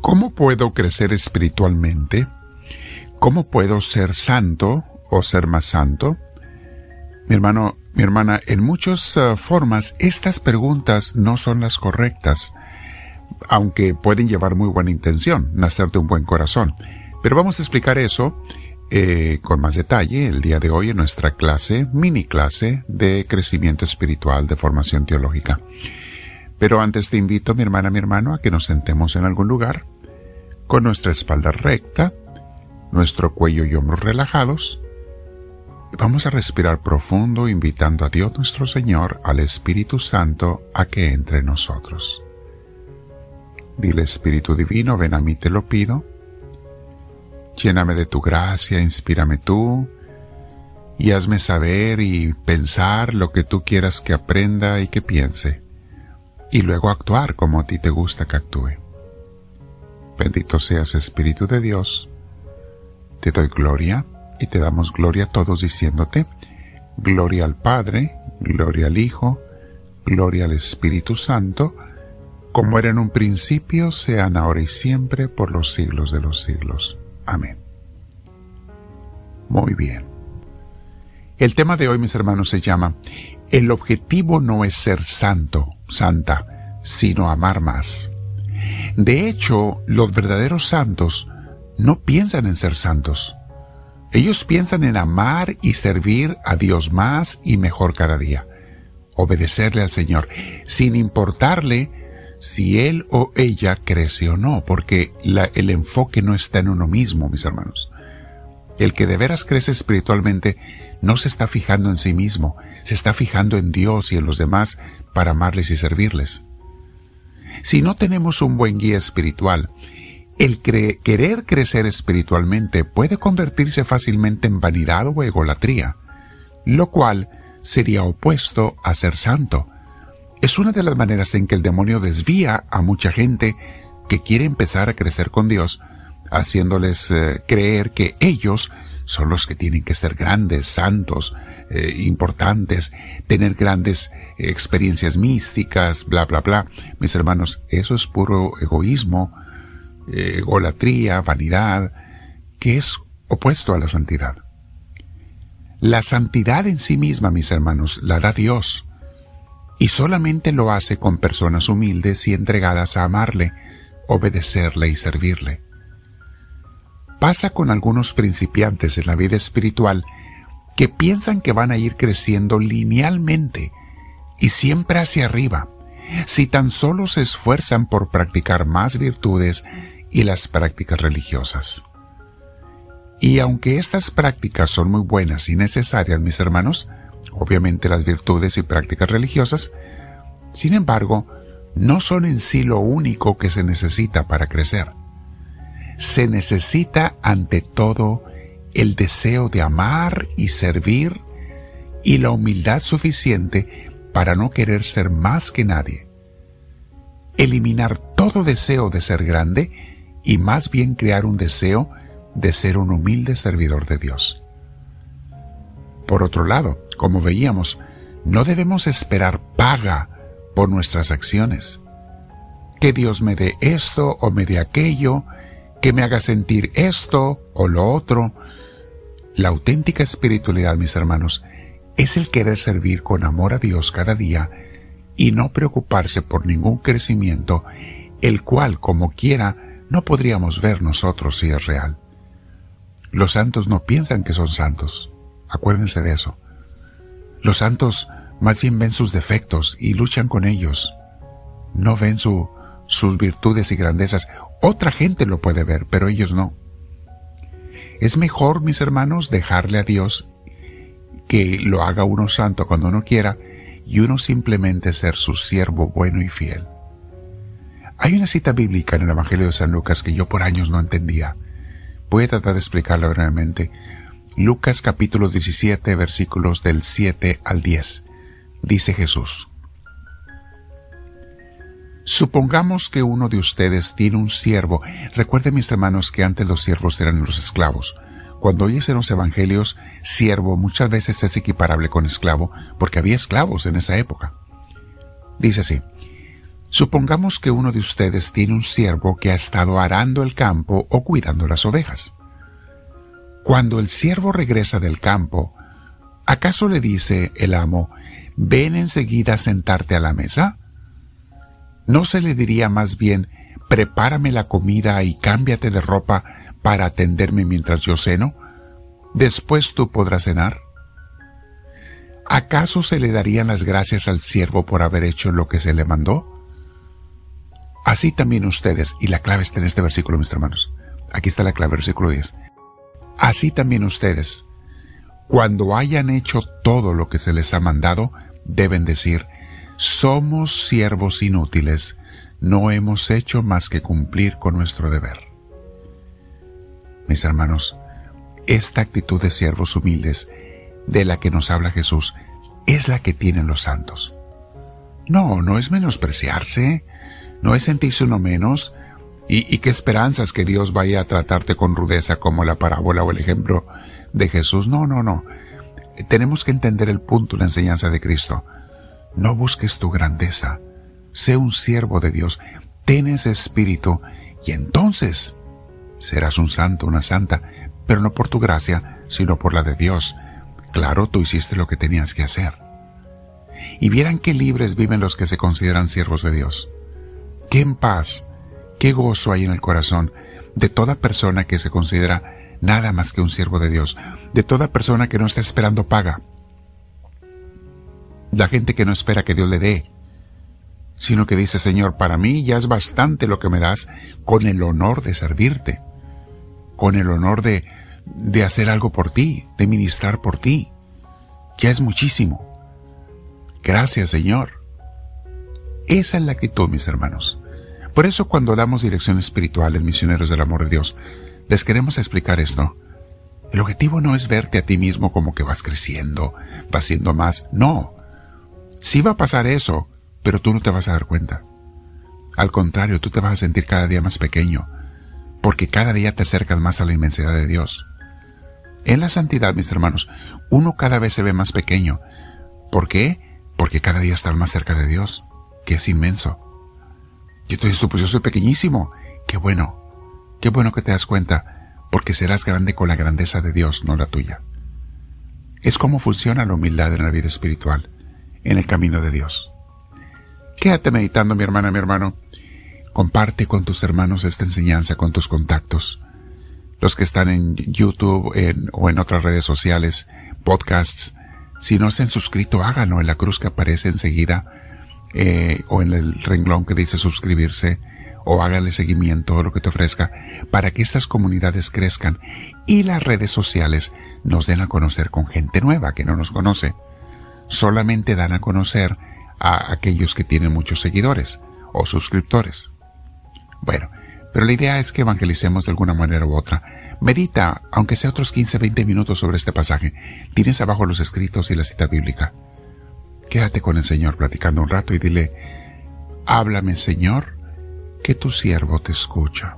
¿Cómo puedo crecer espiritualmente? ¿Cómo puedo ser santo o ser más santo? Mi hermano, mi hermana, en muchas eh, formas estas preguntas no son las correctas, aunque pueden llevar muy buena intención, nacer de un buen corazón. Pero vamos a explicar eso eh, con más detalle el día de hoy en nuestra clase, mini clase de crecimiento espiritual de formación teológica. Pero antes te invito, mi hermana, mi hermano, a que nos sentemos en algún lugar, con nuestra espalda recta, nuestro cuello y hombros relajados, vamos a respirar profundo, invitando a Dios nuestro Señor, al Espíritu Santo, a que entre en nosotros. Dile Espíritu Divino, ven a mí te lo pido, Lléname de tu gracia, inspírame tú, y hazme saber y pensar lo que tú quieras que aprenda y que piense, y luego actuar como a ti te gusta que actúe. Bendito seas Espíritu de Dios. Te doy gloria y te damos gloria a todos diciéndote, gloria al Padre, gloria al Hijo, gloria al Espíritu Santo, como era en un principio, sean ahora y siempre, por los siglos de los siglos. Amén. Muy bien. El tema de hoy, mis hermanos, se llama El objetivo no es ser santo, santa, sino amar más. De hecho, los verdaderos santos no piensan en ser santos. Ellos piensan en amar y servir a Dios más y mejor cada día, obedecerle al Señor, sin importarle si él o ella crece o no, porque el enfoque no está en uno mismo, mis hermanos. El que de veras crece espiritualmente no se está fijando en sí mismo, se está fijando en Dios y en los demás para amarles y servirles. Si no tenemos un buen guía espiritual, el querer crecer espiritualmente puede convertirse fácilmente en vanidad o egolatría, lo cual sería opuesto a ser santo, es una de las maneras en que el demonio desvía a mucha gente que quiere empezar a crecer con Dios, haciéndoles eh, creer que ellos son los que tienen que ser grandes, santos, eh, importantes, tener grandes eh, experiencias místicas, bla, bla, bla. Mis hermanos, eso es puro egoísmo, egolatría, vanidad, que es opuesto a la santidad. La santidad en sí misma, mis hermanos, la da Dios y solamente lo hace con personas humildes y entregadas a amarle, obedecerle y servirle. Pasa con algunos principiantes en la vida espiritual que piensan que van a ir creciendo linealmente y siempre hacia arriba, si tan solo se esfuerzan por practicar más virtudes y las prácticas religiosas. Y aunque estas prácticas son muy buenas y necesarias, mis hermanos, obviamente las virtudes y prácticas religiosas, sin embargo, no son en sí lo único que se necesita para crecer. Se necesita ante todo el deseo de amar y servir y la humildad suficiente para no querer ser más que nadie. Eliminar todo deseo de ser grande y más bien crear un deseo de ser un humilde servidor de Dios. Por otro lado, como veíamos, no debemos esperar paga por nuestras acciones. Que Dios me dé esto o me dé aquello, que me haga sentir esto o lo otro. La auténtica espiritualidad, mis hermanos, es el querer servir con amor a Dios cada día y no preocuparse por ningún crecimiento, el cual, como quiera, no podríamos ver nosotros si es real. Los santos no piensan que son santos. Acuérdense de eso. Los santos más bien ven sus defectos y luchan con ellos. No ven sus virtudes y grandezas. Otra gente lo puede ver, pero ellos no. Es mejor, mis hermanos, dejarle a Dios que lo haga uno santo cuando uno quiera y uno simplemente ser su siervo bueno y fiel. Hay una cita bíblica en el Evangelio de San Lucas que yo por años no entendía. Voy a tratar de explicarla brevemente. Lucas capítulo 17 versículos del 7 al 10. Dice Jesús. Supongamos que uno de ustedes tiene un siervo. Recuerden mis hermanos que antes los siervos eran los esclavos. Cuando oyes en los evangelios, siervo muchas veces es equiparable con esclavo, porque había esclavos en esa época. Dice así, Supongamos que uno de ustedes tiene un siervo que ha estado arando el campo o cuidando las ovejas. Cuando el siervo regresa del campo, ¿acaso le dice el amo, ven enseguida a sentarte a la mesa? ¿No se le diría más bien, prepárame la comida y cámbiate de ropa para atenderme mientras yo ceno? Después tú podrás cenar. ¿Acaso se le darían las gracias al siervo por haber hecho lo que se le mandó? Así también ustedes, y la clave está en este versículo, mis hermanos. Aquí está la clave, versículo 10. Así también ustedes, cuando hayan hecho todo lo que se les ha mandado, deben decir, somos siervos inútiles, no hemos hecho más que cumplir con nuestro deber. Mis hermanos, esta actitud de siervos humildes de la que nos habla Jesús es la que tienen los santos. No, no es menospreciarse, no es sentirse uno menos, y, qué esperanzas que Dios vaya a tratarte con rudeza como la parábola o el ejemplo de Jesús. No, no, no. Tenemos que entender el punto, la enseñanza de Cristo. No busques tu grandeza. Sé un siervo de Dios. Ten ese espíritu y entonces serás un santo, una santa, pero no por tu gracia, sino por la de Dios. Claro, tú hiciste lo que tenías que hacer. Y vieran qué libres viven los que se consideran siervos de Dios. Qué en paz, qué gozo hay en el corazón de toda persona que se considera nada más que un siervo de Dios, de toda persona que no está esperando paga, la gente que no espera que Dios le dé, sino que dice, Señor, para mí ya es bastante lo que me das con el honor de servirte, con el honor de de hacer algo por ti, de ministrar por ti. Ya es muchísimo. Gracias, Señor. Esa es la actitud, mis hermanos. Por eso cuando damos dirección espiritual en Misioneros del Amor de Dios, les queremos explicar esto. El objetivo no es verte a ti mismo como que vas creciendo, vas siendo más. No. Sí va a pasar eso, pero tú no te vas a dar cuenta. Al contrario, tú te vas a sentir cada día más pequeño, porque cada día te acercas más a la inmensidad de Dios. En la santidad, mis hermanos, uno cada vez se ve más pequeño. ¿Por qué? Porque cada día estás más cerca de Dios, que es inmenso. Y tú dices, pues yo soy pequeñísimo. Qué bueno, qué bueno que te das cuenta, porque serás grande con la grandeza de Dios, no la tuya. Es como funciona la humildad en la vida espiritual, en el camino de Dios. Quédate meditando, mi hermana, mi hermano. Comparte con tus hermanos esta enseñanza, con tus contactos los que están en YouTube o en otras redes sociales, podcasts. Si no se han suscrito, háganlo en la cruz que aparece enseguida eh, o en el renglón que dice suscribirse o hágale seguimiento o lo que te ofrezca para que estas comunidades crezcan y las redes sociales nos den a conocer con gente nueva que no nos conoce. Solamente dan a conocer a aquellos que tienen muchos seguidores o suscriptores. Bueno, pero la idea es que evangelicemos de alguna manera u otra. Medita, aunque sea otros 15, 20 minutos sobre este pasaje. Tienes abajo los escritos y la cita bíblica. Quédate con el Señor platicando un rato y dile, háblame Señor, que tu siervo te escucha.